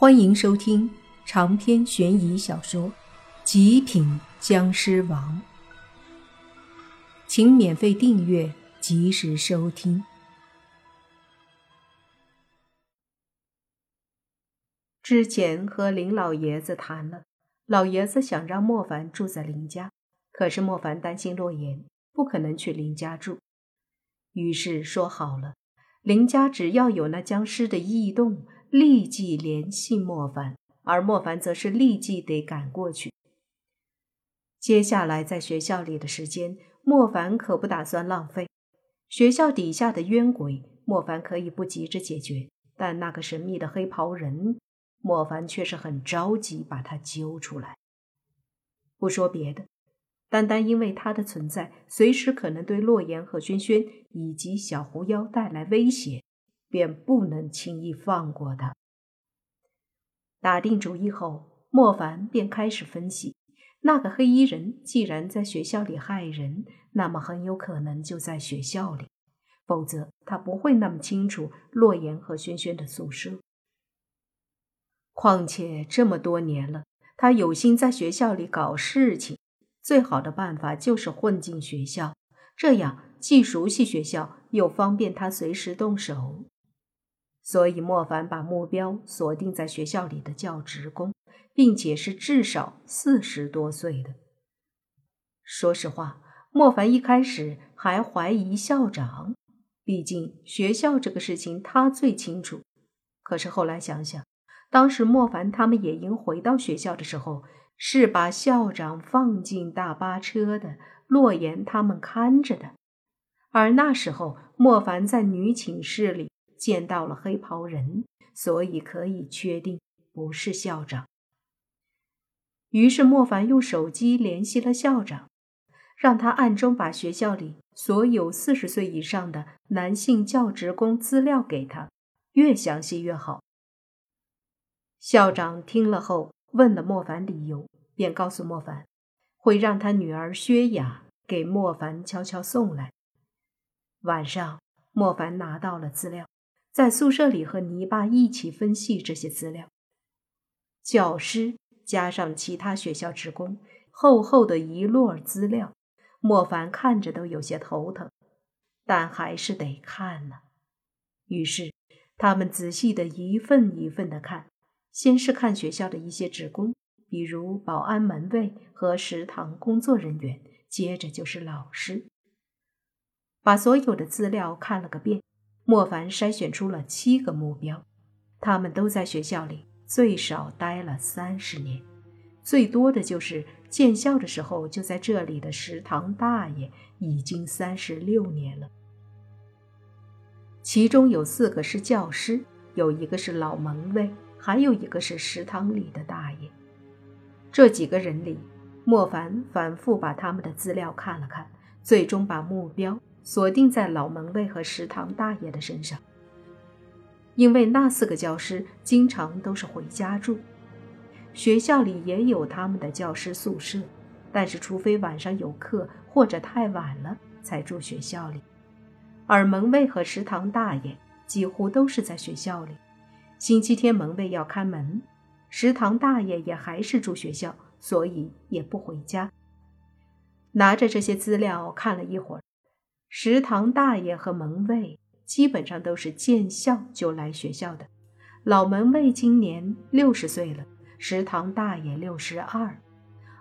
欢迎收听长篇悬疑小说《极品僵尸王》，请免费订阅，及时收听。之前和林老爷子谈了，老爷子想让莫凡住在林家，可是莫凡担心洛言，不可能去林家住，于是说好了，林家只要有那僵尸的异动。立即联系莫凡，而莫凡则是立即得赶过去。接下来在学校里的时间，莫凡可不打算浪费。学校底下的冤鬼，莫凡可以不急着解决，但那个神秘的黑袍人，莫凡却是很着急把他揪出来。不说别的，单单因为他的存在，随时可能对洛言和轩轩以及小狐妖带来威胁。便不能轻易放过他。打定主意后，莫凡便开始分析：那个黑衣人既然在学校里害人，那么很有可能就在学校里，否则他不会那么清楚洛言和轩轩的宿舍。况且这么多年了，他有心在学校里搞事情，最好的办法就是混进学校，这样既熟悉学校，又方便他随时动手。所以，莫凡把目标锁定在学校里的教职工，并且是至少四十多岁的。说实话，莫凡一开始还怀疑校长，毕竟学校这个事情他最清楚。可是后来想想，当时莫凡他们野营回到学校的时候，是把校长放进大巴车的，洛言他们看着的，而那时候莫凡在女寝室里。见到了黑袍人，所以可以确定不是校长。于是莫凡用手机联系了校长，让他暗中把学校里所有四十岁以上的男性教职工资料给他，越详细越好。校长听了后问了莫凡理由，便告诉莫凡，会让他女儿薛雅给莫凡悄悄送来。晚上，莫凡拿到了资料。在宿舍里和泥巴一起分析这些资料，教师加上其他学校职工，厚厚的一摞资料，莫凡看着都有些头疼，但还是得看呢。于是他们仔细的一份一份的看，先是看学校的一些职工，比如保安、门卫和食堂工作人员，接着就是老师，把所有的资料看了个遍。莫凡筛选出了七个目标，他们都在学校里最少待了三十年，最多的就是建校的时候就在这里的食堂大爷，已经三十六年了。其中有四个是教师，有一个是老门卫，还有一个是食堂里的大爷。这几个人里，莫凡反复把他们的资料看了看，最终把目标。锁定在老门卫和食堂大爷的身上，因为那四个教师经常都是回家住，学校里也有他们的教师宿舍，但是除非晚上有课或者太晚了才住学校里，而门卫和食堂大爷几乎都是在学校里。星期天门卫要看门，食堂大爷也还是住学校，所以也不回家。拿着这些资料看了一会儿。食堂大爷和门卫基本上都是见校就来学校的。老门卫今年六十岁了，食堂大爷六十二，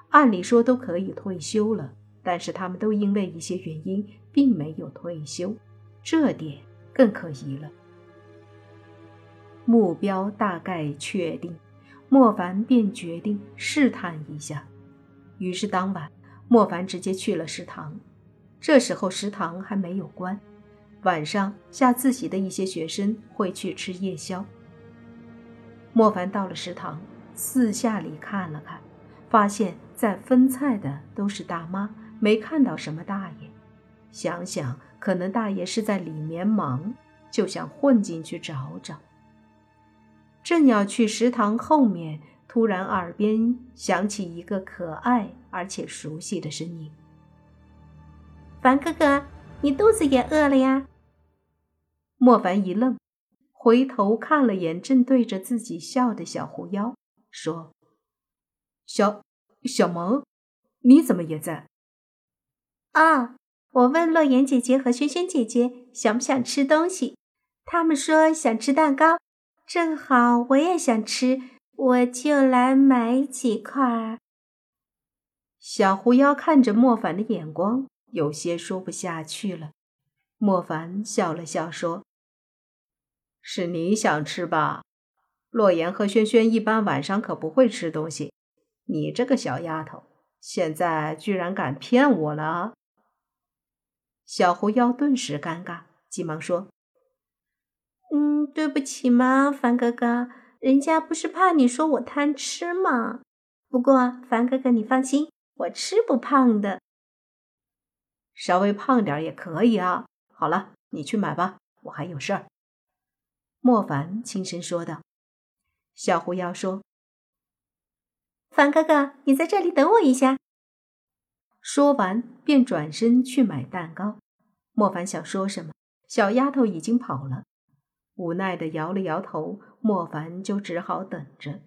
按理说都可以退休了，但是他们都因为一些原因并没有退休，这点更可疑了。目标大概确定，莫凡便决定试探一下。于是当晚，莫凡直接去了食堂。这时候食堂还没有关，晚上下自习的一些学生会去吃夜宵。莫凡到了食堂，四下里看了看，发现在分菜的都是大妈，没看到什么大爷。想想可能大爷是在里面忙，就想混进去找找。正要去食堂后面，突然耳边响起一个可爱而且熟悉的声音。凡哥哥，你肚子也饿了呀？莫凡一愣，回头看了眼正对着自己笑的小狐妖，说：“小小萌，你怎么也在？”啊，我问洛言姐姐和萱萱姐姐想不想吃东西，他们说想吃蛋糕，正好我也想吃，我就来买几块。小狐妖看着莫凡的眼光，有些说不下去了。莫凡笑了笑说：“是你想吃吧？洛言和轩轩一般晚上可不会吃东西，你这个小丫头，现在居然敢骗我了！”小狐妖顿时尴尬，急忙说：“嗯，对不起嘛，凡哥哥，人家不是怕你说我贪吃吗？不过凡哥哥你放心，我吃不胖的，稍微胖点也可以啊。”好了，你去买吧，我还有事儿。”莫凡轻声说道。小狐妖说：“凡哥哥，你在这里等我一下。”说完便转身去买蛋糕。莫凡想说什么，小丫头已经跑了，无奈的摇了摇头。莫凡就只好等着。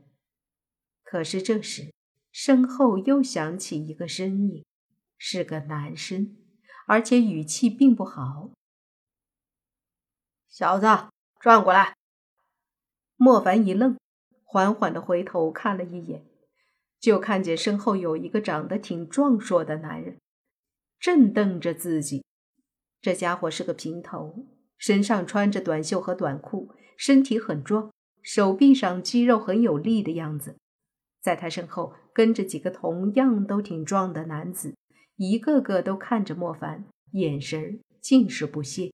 可是这时，身后又响起一个声音，是个男声，而且语气并不好。小子，转过来！莫凡一愣，缓缓的回头看了一眼，就看见身后有一个长得挺壮硕的男人，正瞪着自己。这家伙是个平头，身上穿着短袖和短裤，身体很壮，手臂上肌肉很有力的样子。在他身后跟着几个同样都挺壮的男子，一个个都看着莫凡，眼神尽是不屑。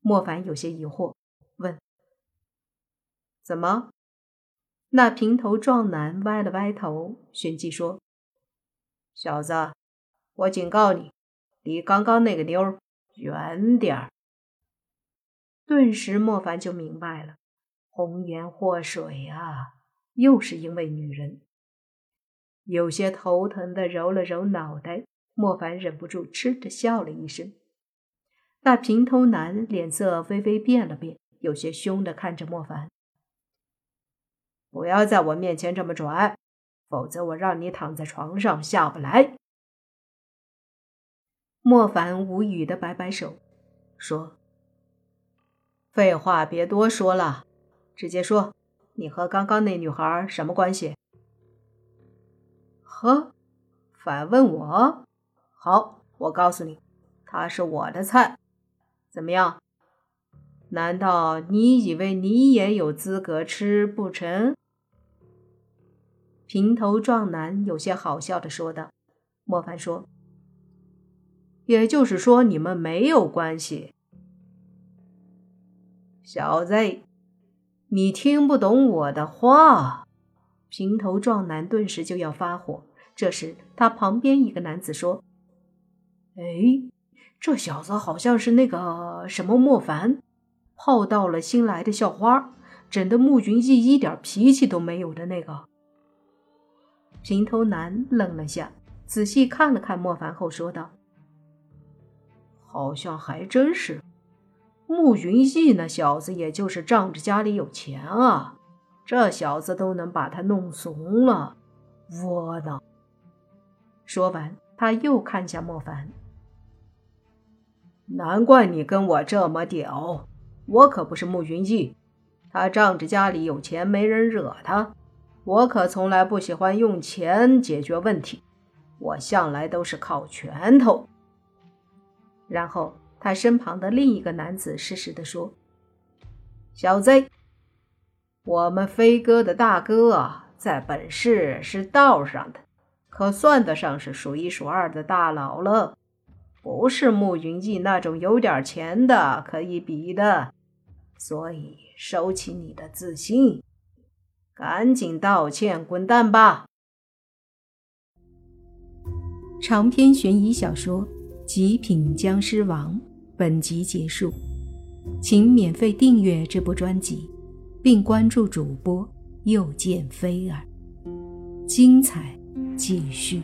莫凡有些疑惑，问：“怎么？”那平头壮男歪了歪头，旋即说：“小子，我警告你，离刚刚那个妞儿远点儿。”顿时，莫凡就明白了，红颜祸水啊，又是因为女人。有些头疼的揉了揉脑袋，莫凡忍不住嗤的笑了一声。那平头男脸色微微变了变，有些凶的看着莫凡：“不要在我面前这么拽，否则我让你躺在床上下不来。”莫凡无语的摆摆手，说：“废话别多说了，直接说，你和刚刚那女孩什么关系？”“呵，反问我？好，我告诉你，他是我的菜。”怎么样？难道你以为你也有资格吃不成？平头壮男有些好笑的说道。莫凡说：“也就是说，你们没有关系。”小子，你听不懂我的话！平头壮男顿时就要发火。这时，他旁边一个男子说：“哎。”这小子好像是那个什么莫凡，泡到了新来的校花，整的慕云逸一点脾气都没有的那个。平头男愣了下，仔细看了看莫凡后说道：“好像还真是，慕云逸那小子也就是仗着家里有钱啊，这小子都能把他弄怂了，窝囊。”说完，他又看向莫凡。难怪你跟我这么屌，我可不是慕云逸，他仗着家里有钱，没人惹他。我可从来不喜欢用钱解决问题，我向来都是靠拳头。然后他身旁的另一个男子适时地说：“小子，我们飞哥的大哥，在本市是道上的，可算得上是数一数二的大佬了。”不是慕云逸那种有点钱的可以比的，所以收起你的自信，赶紧道歉，滚蛋吧！长篇悬疑小说《极品僵尸王》本集结束，请免费订阅这部专辑，并关注主播又见菲儿，精彩继续。